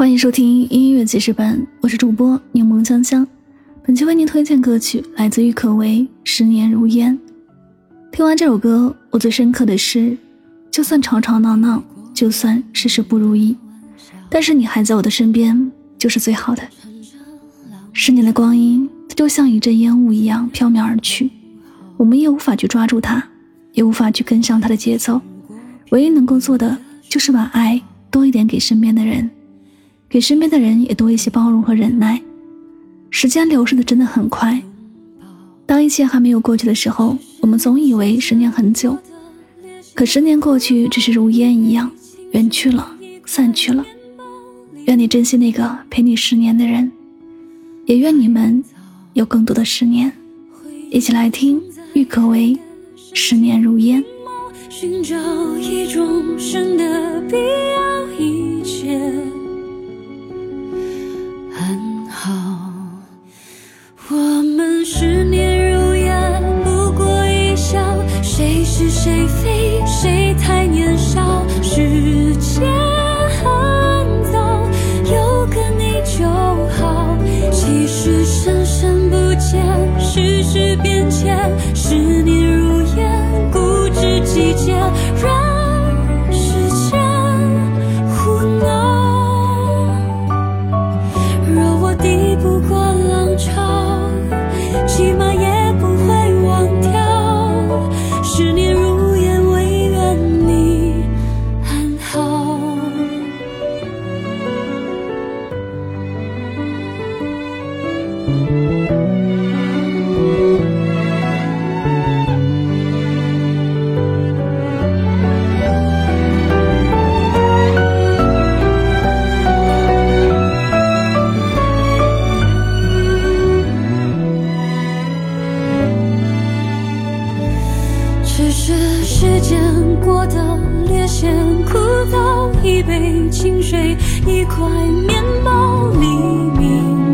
欢迎收听音乐记事本，我是主播柠檬香香。本期为您推荐歌曲来自郁可唯《十年如烟》。听完这首歌，我最深刻的是，就算吵吵闹闹，就算事事不如意，但是你还在我的身边，就是最好的。十年的光阴，就像一阵烟雾一样飘渺而去，我们也无法去抓住它，也无法去跟上它的节奏。唯一能够做的，就是把爱多一点给身边的人。给身边的人也多一些包容和忍耐。时间流逝的真的很快，当一切还没有过去的时候，我们总以为十年很久，可十年过去，只是如烟一样远去了，散去了。愿你珍惜那个陪你十年的人，也愿你们有更多的十年。一起来听郁可唯《十年如烟》。寻找一种神的必要世事变迁十年如烟固执己见这时间过得略显枯燥，一杯清水，一块面包，黎明。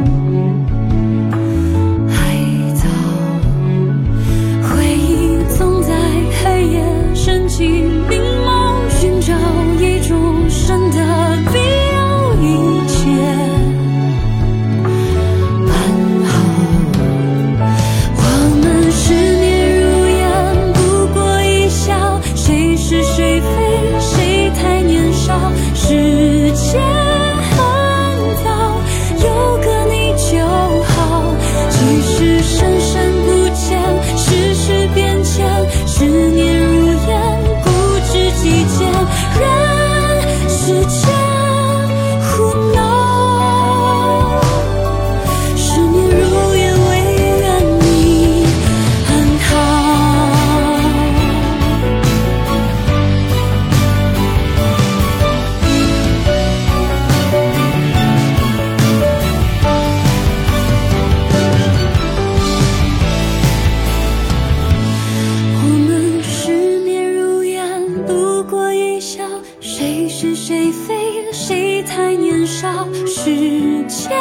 谁非谁太年少，时间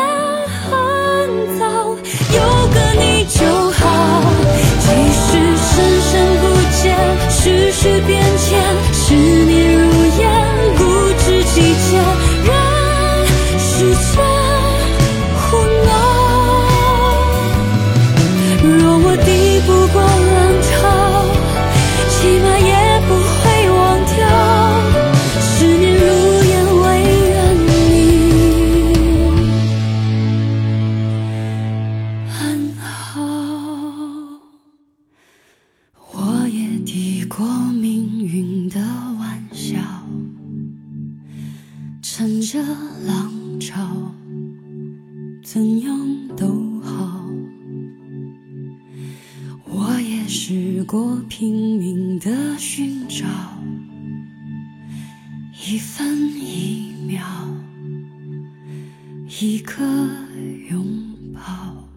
很早。看着浪潮，怎样都好。我也试过拼命的寻找，一分一秒，一个拥抱。